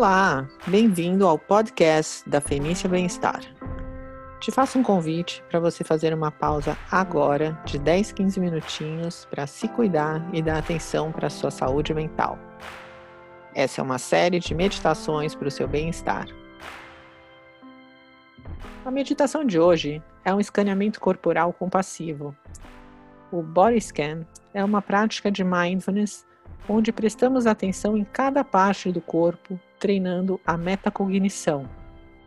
Olá, bem-vindo ao podcast da Fenícia Bem-Estar. Te faço um convite para você fazer uma pausa agora de 10, 15 minutinhos para se cuidar e dar atenção para a sua saúde mental. Essa é uma série de meditações para o seu bem-estar. A meditação de hoje é um escaneamento corporal compassivo. O Body Scan é uma prática de mindfulness onde prestamos atenção em cada parte do corpo, treinando a metacognição,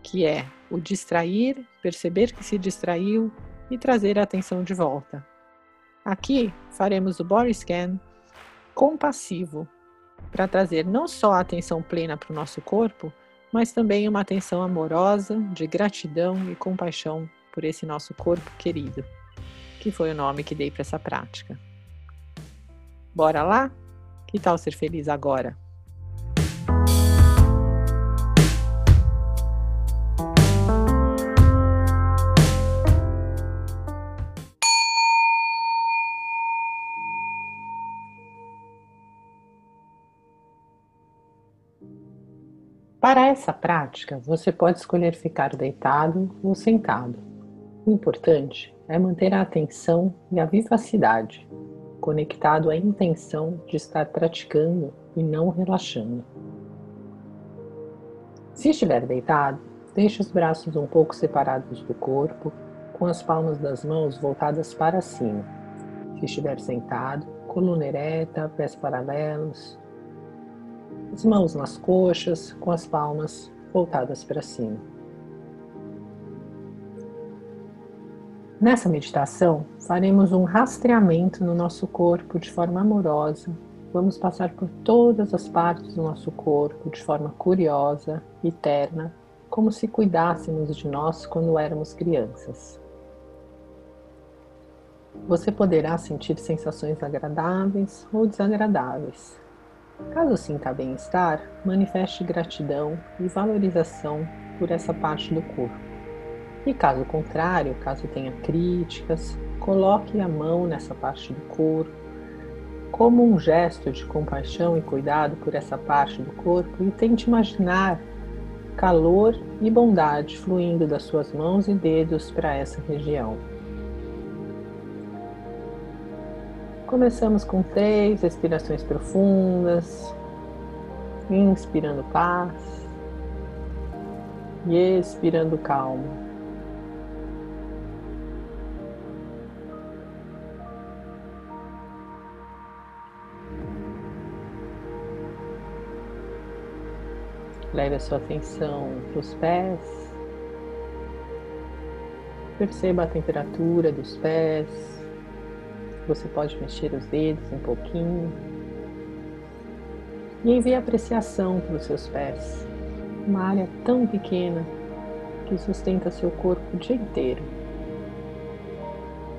que é o distrair, perceber que se distraiu e trazer a atenção de volta. Aqui faremos o body scan compassivo, para trazer não só a atenção plena para o nosso corpo, mas também uma atenção amorosa, de gratidão e compaixão por esse nosso corpo querido, que foi o nome que dei para essa prática. Bora lá? Que tal ser feliz agora? Para essa prática, você pode escolher ficar deitado ou sentado. O importante é manter a atenção e a vivacidade conectado à intenção de estar praticando e não relaxando. Se estiver deitado, deixe os braços um pouco separados do corpo, com as palmas das mãos voltadas para cima. Se estiver sentado, coluna ereta, pés paralelos, as mãos nas coxas, com as palmas voltadas para cima. Nessa meditação, faremos um rastreamento no nosso corpo de forma amorosa. Vamos passar por todas as partes do nosso corpo de forma curiosa e terna, como se cuidássemos de nós quando éramos crianças. Você poderá sentir sensações agradáveis ou desagradáveis. Caso sinta bem-estar, manifeste gratidão e valorização por essa parte do corpo. E caso contrário, caso tenha críticas, coloque a mão nessa parte do corpo, como um gesto de compaixão e cuidado por essa parte do corpo e tente imaginar calor e bondade fluindo das suas mãos e dedos para essa região. Começamos com três respirações profundas, inspirando paz e expirando calma. Leve a sua atenção para os pés. Perceba a temperatura dos pés. Você pode mexer os dedos um pouquinho. E envie apreciação para os seus pés. Uma área tão pequena que sustenta seu corpo o dia inteiro.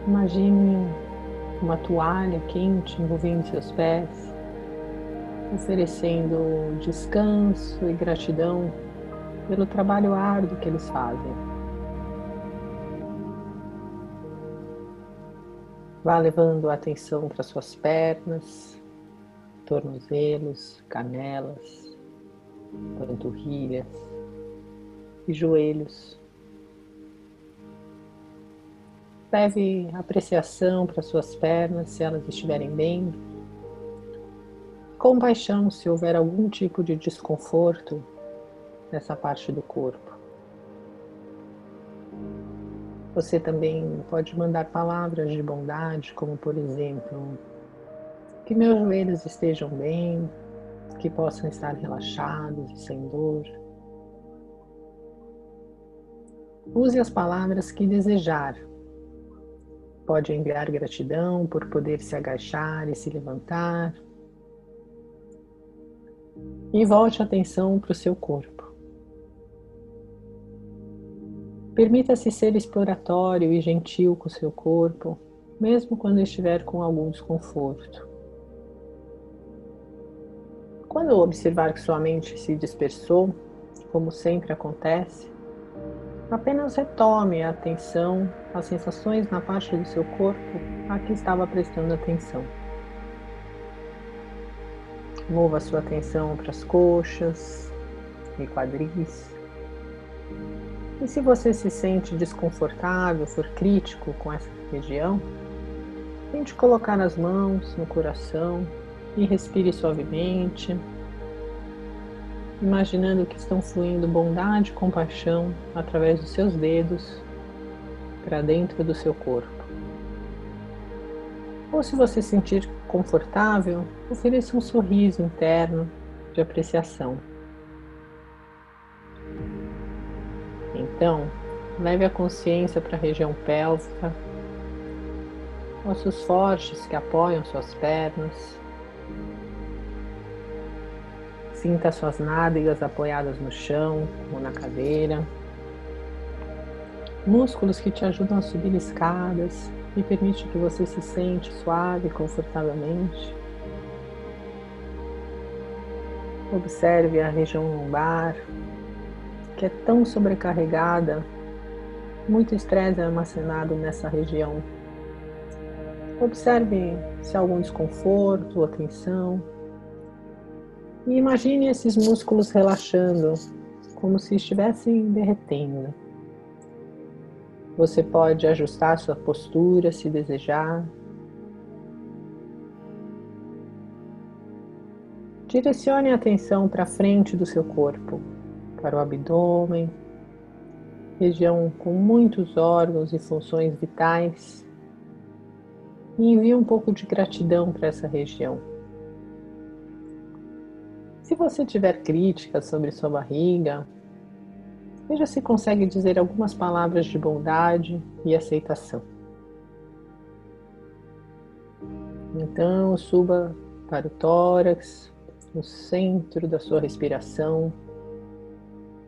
Imagine uma toalha quente envolvendo seus pés oferecendo descanso e gratidão pelo trabalho árduo que eles fazem. Vá levando a atenção para suas pernas, tornozelos, canelas, panturrilhas e joelhos. Leve apreciação para suas pernas se elas estiverem bem compaixão se houver algum tipo de desconforto nessa parte do corpo. Você também pode mandar palavras de bondade, como por exemplo, que meus joelhos estejam bem, que possam estar relaxados e sem dor. Use as palavras que desejar. Pode enviar gratidão por poder se agachar e se levantar e volte a atenção para o seu corpo. Permita-se ser exploratório e gentil com seu corpo, mesmo quando estiver com algum desconforto. Quando observar que sua mente se dispersou, como sempre acontece, apenas retome a atenção às sensações na parte do seu corpo a que estava prestando atenção. Mova sua atenção para as coxas, e quadris. E se você se sente desconfortável, for crítico com essa região, tente colocar as mãos no coração e respire suavemente, imaginando que estão fluindo bondade e compaixão através dos seus dedos para dentro do seu corpo. Ou se você se sentir confortável, ofereça um sorriso interno de apreciação. Então, leve a consciência para a região pélvica, ossos fortes que apoiam suas pernas. Sinta suas nádegas apoiadas no chão ou na cadeira. Músculos que te ajudam a subir escadas e permite que você se sente suave e confortavelmente. Observe a região lombar, que é tão sobrecarregada, muito estresse é armazenado nessa região. Observe se há algum desconforto ou tensão. E imagine esses músculos relaxando, como se estivessem derretendo. Você pode ajustar sua postura se desejar. Direcione a atenção para frente do seu corpo para o abdômen, região com muitos órgãos e funções vitais, e envie um pouco de gratidão para essa região. Se você tiver críticas sobre sua barriga, veja se consegue dizer algumas palavras de bondade e aceitação. Então, suba para o tórax, no centro da sua respiração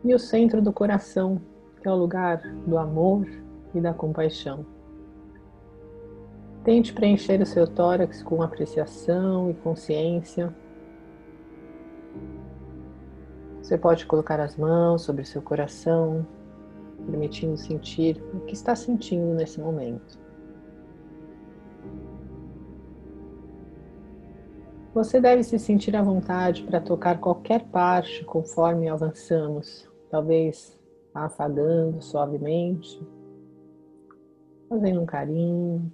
e o centro do coração, que é o lugar do amor e da compaixão. Tente preencher o seu tórax com apreciação e consciência. Você pode colocar as mãos sobre o seu coração, permitindo sentir o que está sentindo nesse momento. Você deve se sentir à vontade para tocar qualquer parte conforme avançamos, talvez afagando suavemente, fazendo um carinho,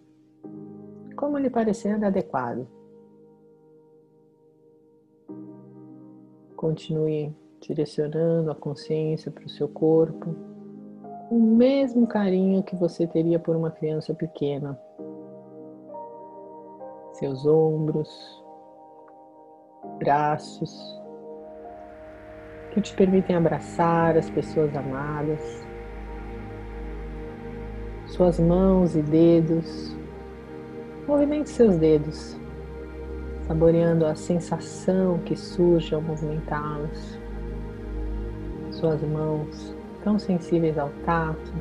como lhe parecer adequado. Continue direcionando a consciência para o seu corpo, o mesmo carinho que você teria por uma criança pequena. Seus ombros, braços que te permitem abraçar as pessoas amadas, suas mãos e dedos. Movimente seus dedos, saboreando a sensação que surge ao movimentá-los. Suas mãos tão sensíveis ao tato,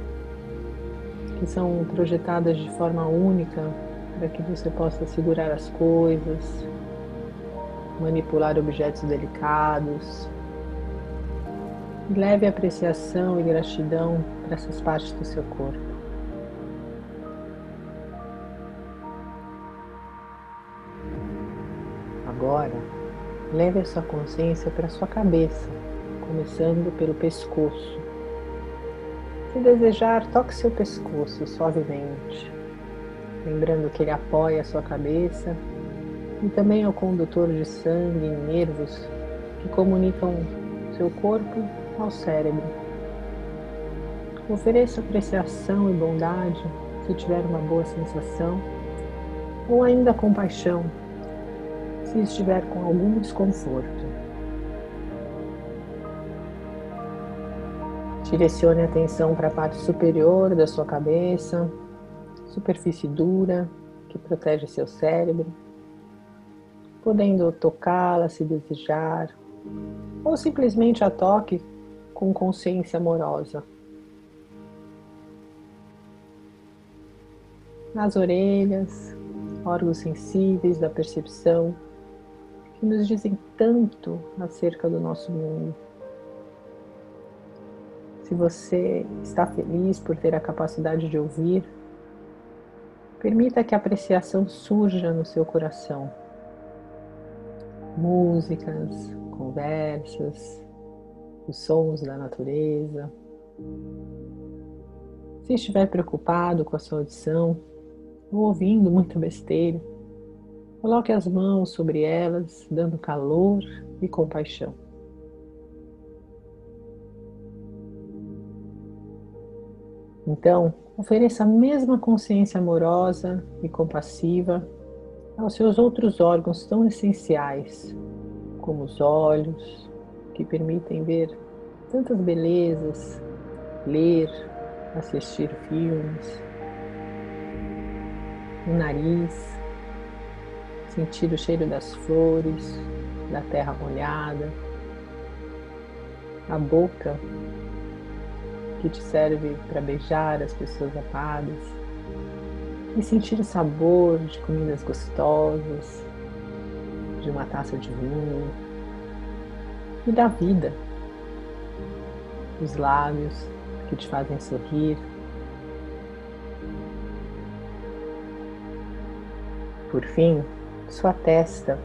que são projetadas de forma única para que você possa segurar as coisas, manipular objetos delicados. Leve apreciação e gratidão para essas partes do seu corpo. Agora, leve a sua consciência para sua cabeça, começando pelo pescoço. Se desejar, toque seu pescoço suavemente, lembrando que ele apoia a sua cabeça e também ao condutor de sangue e nervos que comunicam seu corpo ao cérebro. Ofereça apreciação e bondade se tiver uma boa sensação, ou ainda compaixão se estiver com algum desconforto. Direcione a atenção para a parte superior da sua cabeça, superfície dura que protege seu cérebro podendo tocá-la se desejar, ou simplesmente a toque com consciência amorosa. Nas orelhas, órgãos sensíveis da percepção, que nos dizem tanto acerca do nosso mundo. Se você está feliz por ter a capacidade de ouvir, permita que a apreciação surja no seu coração músicas, conversas, os sons da natureza. Se estiver preocupado com a sua audição ou ouvindo muito besteira, coloque as mãos sobre elas, dando calor e compaixão. Então, ofereça a mesma consciência amorosa e compassiva aos seus outros órgãos tão essenciais, como os olhos, que permitem ver tantas belezas, ler, assistir filmes, o nariz, sentir o cheiro das flores, da terra molhada, a boca que te serve para beijar as pessoas amadas e sentir o sabor de comidas gostosas, de uma taça de vinho e da vida, os lábios que te fazem sorrir. Por fim, sua testa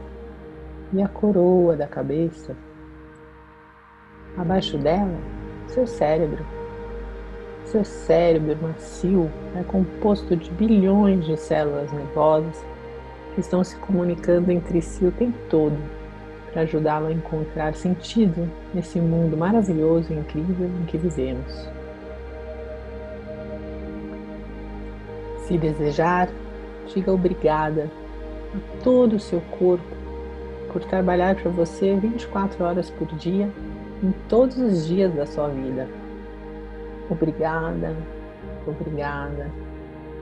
e a coroa da cabeça. Abaixo dela, seu cérebro seu cérebro macio é composto de bilhões de células nervosas que estão se comunicando entre si o tempo todo para ajudá-lo a encontrar sentido nesse mundo maravilhoso e incrível em que vivemos. Se desejar, diga obrigada a todo o seu corpo por trabalhar para você 24 horas por dia em todos os dias da sua vida. Obrigada, obrigada,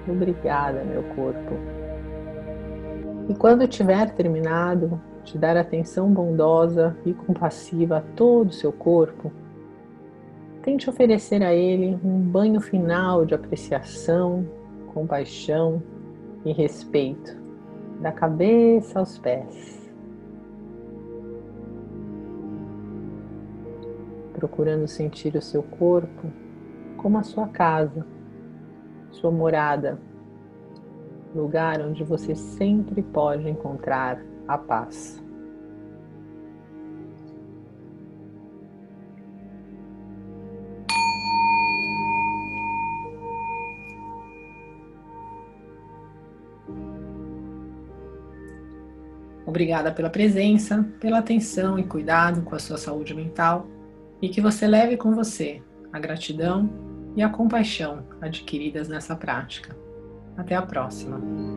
obrigada, meu corpo. E quando tiver terminado de dar atenção bondosa e compassiva a todo o seu corpo, tente oferecer a ele um banho final de apreciação, compaixão e respeito, da cabeça aos pés. Procurando sentir o seu corpo como a sua casa, sua morada, lugar onde você sempre pode encontrar a paz. Obrigada pela presença, pela atenção e cuidado com a sua saúde mental e que você leve com você a gratidão e a compaixão adquiridas nessa prática. Até a próxima!